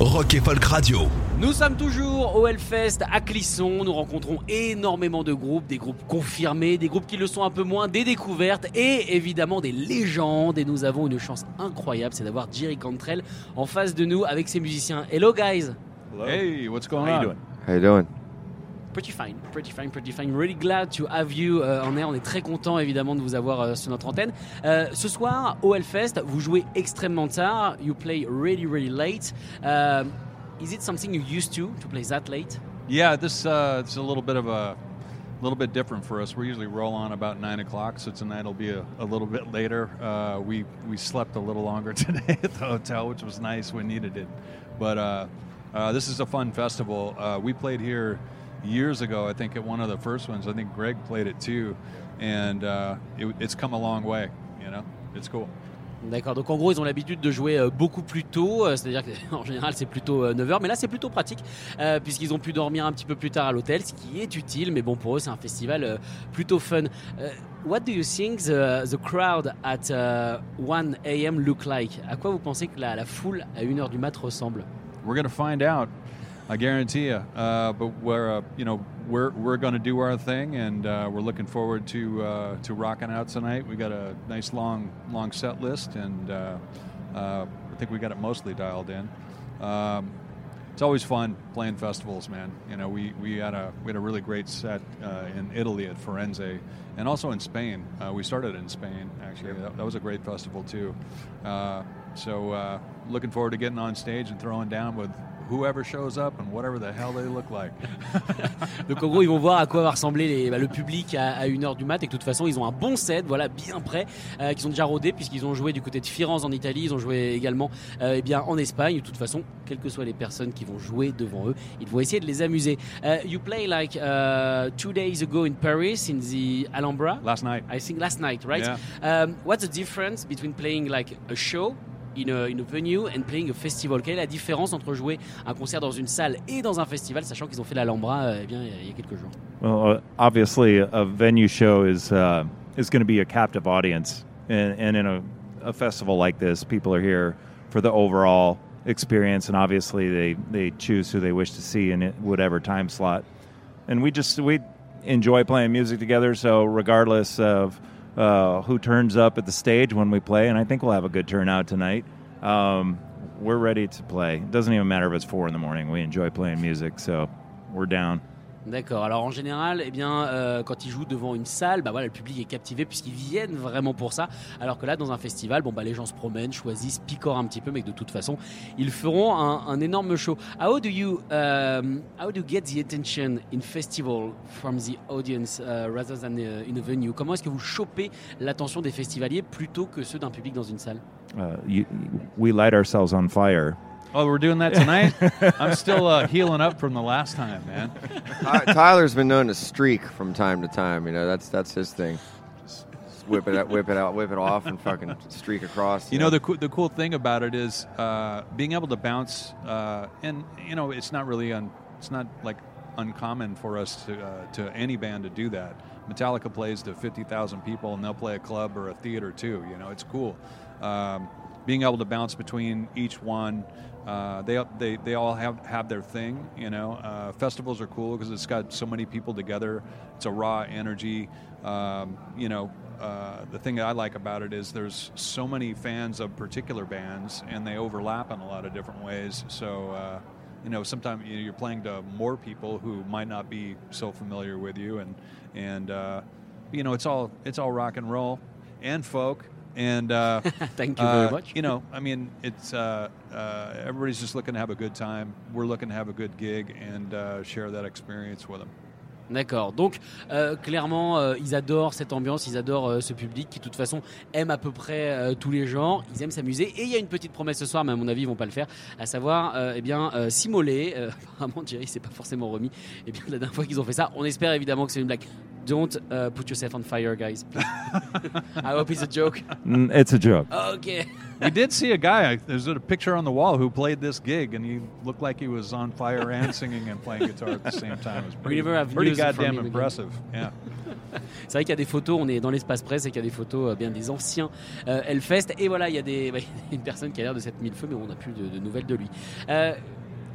Rock et Folk Radio. Nous sommes toujours au Hellfest à Clisson. Nous rencontrons énormément de groupes, des groupes confirmés, des groupes qui le sont un peu moins, des découvertes et évidemment des légendes. Et nous avons une chance incroyable, c'est d'avoir Jerry Cantrell en face de nous avec ses musiciens. Hello guys. Hey, what's going How you on? doing? How you doing? Pretty fine, pretty fine, pretty fine. Really glad to have you on air. On est très content évidemment de vous avoir euh, sur notre antenne. Euh, ce soir au Hellfest, vous jouez extrêmement tard. You play really, really late. Is it something you used to to play that late? Yeah, this uh, it's a little bit of a little bit different for us. We usually roll on about nine o'clock, so tonight will be a, a little bit later. Uh, we we slept a little longer today at the hotel, which was nice. We needed it, but uh, uh, this is a fun festival. Uh, we played here years ago. I think at one of the first ones. I think Greg played it too, and uh, it, it's come a long way. You know, it's cool. D'accord, donc en gros ils ont l'habitude de jouer euh, beaucoup plus tôt, euh, c'est-à-dire qu'en général c'est plutôt 9h, mais là c'est plutôt pratique euh, puisqu'ils ont pu dormir un petit peu plus tard à l'hôtel, ce qui est utile, mais bon pour eux c'est un festival euh, plutôt fun. Euh, what do you think the, the crowd at uh, 1 a.m. look like? À quoi vous pensez que la, la foule à 1h du mat ressemble? We're gonna find out. I guarantee you. Uh, but we're, uh, you know, we're we're gonna do our thing, and uh, we're looking forward to uh, to rocking out tonight. We got a nice long long set list, and uh, uh, I think we got it mostly dialed in. Um, it's always fun playing festivals, man. You know, we, we had a we had a really great set uh, in Italy at Firenze, and also in Spain. Uh, we started in Spain actually. That, that was a great festival too. Uh, so uh, looking forward to getting on stage and throwing down with whoever shows up and whatever the hell they look like. Donc en gros, ils vont voir à quoi va ressembler les- bah, le public à, à 1h du mat et que de toute façon, ils ont un bon set, voilà, bien prêt, euh, qu'ils ont déjà rodé puisqu'ils ont joué du côté de Firenze en Italie, ils ont joué également euh, eh bien, en Espagne. De toute façon, quelles que soient les personnes qui vont jouer devant eux, ils vont essayer de les amuser. Euh, you play like uh, two days ago in Paris, in the Alhambra? Last night. I think last night, right? Yeah. Um, what's the difference between playing like a show in a, in a venue and playing a festival. Quelle est la différence entre jouer un concert dans une salle et dans un festival, sachant qu'ils ont fait l'Alhambra euh, eh bien, il y a- quelques jours? Well, uh, obviously, a venue show is uh, is going to be a captive audience, and, and in a, a festival like this, people are here for the overall experience, and obviously, they they choose who they wish to see in whatever time slot. And we just we enjoy playing music together, so regardless of uh, who turns up at the stage when we play, and I think we'll have a good turnout tonight. Um, we're ready to play. It doesn't even matter if it's four in the morning. We enjoy playing music, so we're down. D'accord. Alors en général, eh bien, euh, quand ils jouent devant une salle, bah voilà, le public est captivé puisqu'ils viennent vraiment pour ça. Alors que là, dans un festival, bon bah les gens se promènent, choisissent, picorent un petit peu, mais de toute façon, ils feront un, énorme show. How do you um, how do get the attention in festival from the audience uh, rather than uh, in a venue? Comment est-ce que vous chopez l'attention des festivaliers plutôt que ceux d'un public dans une salle? Uh, we light ourselves on fire. Oh, we're doing that tonight. I'm still uh, healing up from the last time, man. Ty- Tyler's been known to streak from time to time. You know, that's that's his thing. Just whip it out, whip it out, whip it off, and fucking streak across. You know the coo- the cool thing about it is uh, being able to bounce, uh, and you know it's not really un- it's not like uncommon for us to uh, to any band to do that. Metallica plays to fifty thousand people, and they'll play a club or a theater too. You know, it's cool. Um, being able to bounce between each one, uh, they they they all have have their thing. You know, uh, festivals are cool because it's got so many people together. It's a raw energy. Um, you know, uh, the thing that I like about it is there's so many fans of particular bands, and they overlap in a lot of different ways. So, uh, you know, sometimes you- you're playing to more people who might not be so familiar with you, and and uh, you know, it's all it's all rock and roll and folk. And uh, Thank you very uh, much. You know, I mean, it's uh, uh, everybody's just looking to have a good time. We're looking to have a good gig and uh, share that experience with them. D'accord. Donc, euh, clairement, euh, ils adorent cette ambiance, ils adorent euh, ce public qui, de toute façon, aime à peu près tous les genres. Ils aiment s'amuser. Et il y a une petite promesse ce soir, mais à mon avis, ils vont pas le faire, à savoir, eh bien, s'immoler. Apparemment, Jerry s'est pas forcément remis. Et bien, la dernière fois qu'ils ont fait ça, on espère évidemment que c'est une blague. Don't uh, put yourself on fire, guys. I hope it's a joke. Mm, It's a joke. Ok. we did see a guy. There's a picture on the wall who played this gig, and he looked like he was on fire and singing and playing guitar at the same time. It was pretty, goddamn impressive. Yeah. C'est vrai qu'il y a des photos, on est dans l'espace presse et qu'il y a des photos euh, bien des anciens euh, Hellfest. Et voilà, il y a des, bah, une personne qui a l'air de s'être mis le feu, mais on n'a plus de, de nouvelles de lui. Euh,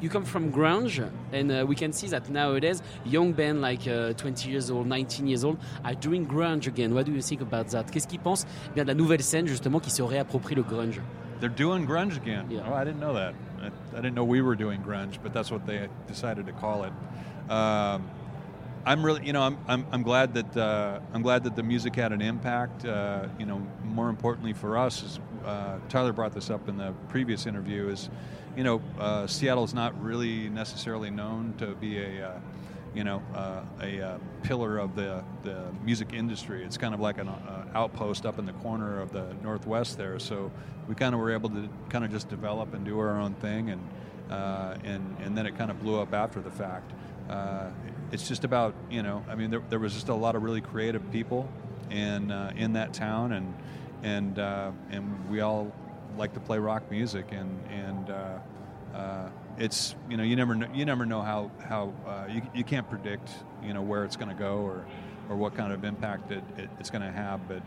you come from grunge, and uh, we can see that nowadays young bands like uh, 20 years old, 19 years old are doing grunge again. What do you think about that Qu'est-ce qu'ils pensent bien de la nouvelle scène justement qui se réapproprie le grunge They're doing grunge again. Yeah. Oh, I didn't know that. I, I didn't know we were doing grunge, but that's what they decided to call it. Um, I'm really, you know, I'm, I'm, I'm glad that uh, I'm glad that the music had an impact. Uh, you know, more importantly for us, is uh, Tyler brought this up in the previous interview. Is you know, uh, Seattle's not really necessarily known to be a uh, you know, uh, a uh, pillar of the, the music industry. It's kind of like an outpost up in the corner of the Northwest there. So we kind of were able to kind of just develop and do our own thing, and and and then it kind of blew up after the fact. Uh, it's just about you know, I mean, there, there was just a lot of really creative people in uh, in that town, and and uh, and we all like to play rock music, and and uh, uh, it's you know you never know, you never know how how uh, you, you can't predict you know where it's going to go or or what kind of impact it, it it's going to have but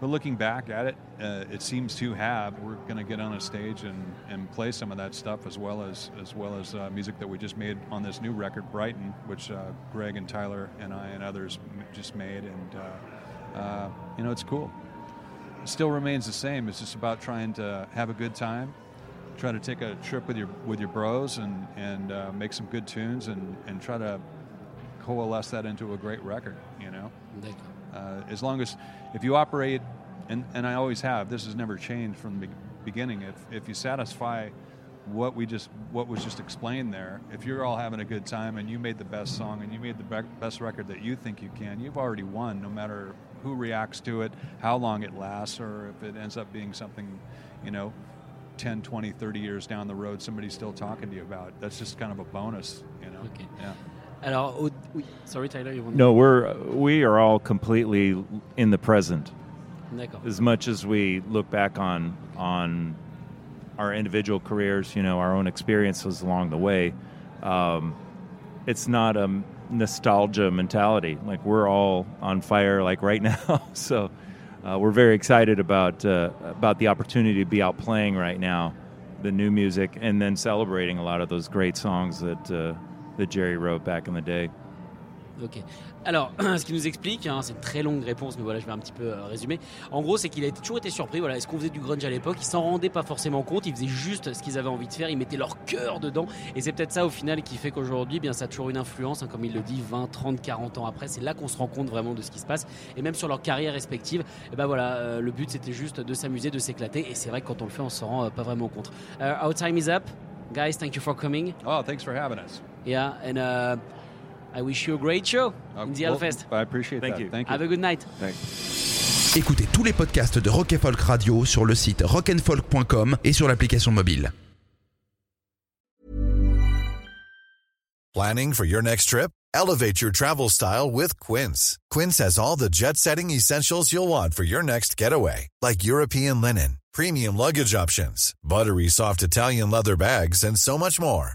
but looking back at it uh, it seems to have we're going to get on a stage and, and play some of that stuff as well as as well as uh, music that we just made on this new record Brighten which uh, Greg and Tyler and I and others just made and uh, uh, you know it's cool it still remains the same it's just about trying to have a good time try to take a trip with your with your bros and and uh, make some good tunes and and try to coalesce that into a great record. You know, D'accord. Uh, as long as if you operate, and and I always have. This has never changed from the beginning. If if you satisfy what we just what was just explained there, if you're all having a good time and you made the best song and you made the be- best record that you think you can, you've already won. No matter who reacts to it, how long it lasts, or if it ends up being something, you know, 10, 20, 30 years down the road, somebody's still talking to you about. That's just kind of a bonus, you know. Okay. Yeah. Alors, au- oui, sorry Tyler, you want No, we're we are all completely in the present. D'accord. As much as we look back on on our individual careers, you know, our own experiences along the way, um, it's not a nostalgia mentality. Like we're all on fire, like right now. so uh, we're very excited about uh, about the opportunity to be out playing right now, the new music, and then celebrating a lot of those great songs that uh, that Jerry wrote back in the day. Ok. Alors, ce qu'il nous explique, hein, c'est une très longue réponse, mais voilà, je vais un petit peu euh, résumer. En gros, c'est qu'il a toujours été surpris. Voilà, est-ce qu'on faisait du grunge à l'époque? Ils s'en rendaient pas forcément compte. Ils faisaient juste ce qu'ils avaient envie de faire. Ils mettaient leur cœur dedans. Et c'est peut-être ça, au final, qui fait qu'aujourd'hui, eh bien, ça a toujours une influence, hein, comme il le dit, 20, 30, 40 ans après. C'est là qu'on se rend compte vraiment de ce qui se passe. Et même sur leur carrière respective, et ben voilà, euh, le but c'était juste de s'amuser, de s'éclater. Et c'est vrai que quand on le fait, on s'en rend euh, pas vraiment compte. Uh, our time is up, guys. Thank you for coming. Oh, thanks for having us. Yeah, and uh, I wish you a great show in the well, Hellfest. I appreciate Thank that. you. Thank you. Have a good night. Écoutez tous les podcasts de Rock and Folk Radio sur le site rockandfolk.com et sur l'application mobile. Planning for your next trip? Elevate your travel style with Quince. Quince has all the jet setting essentials you'll want for your next getaway, like European linen, premium luggage options, buttery soft Italian leather bags, and so much more.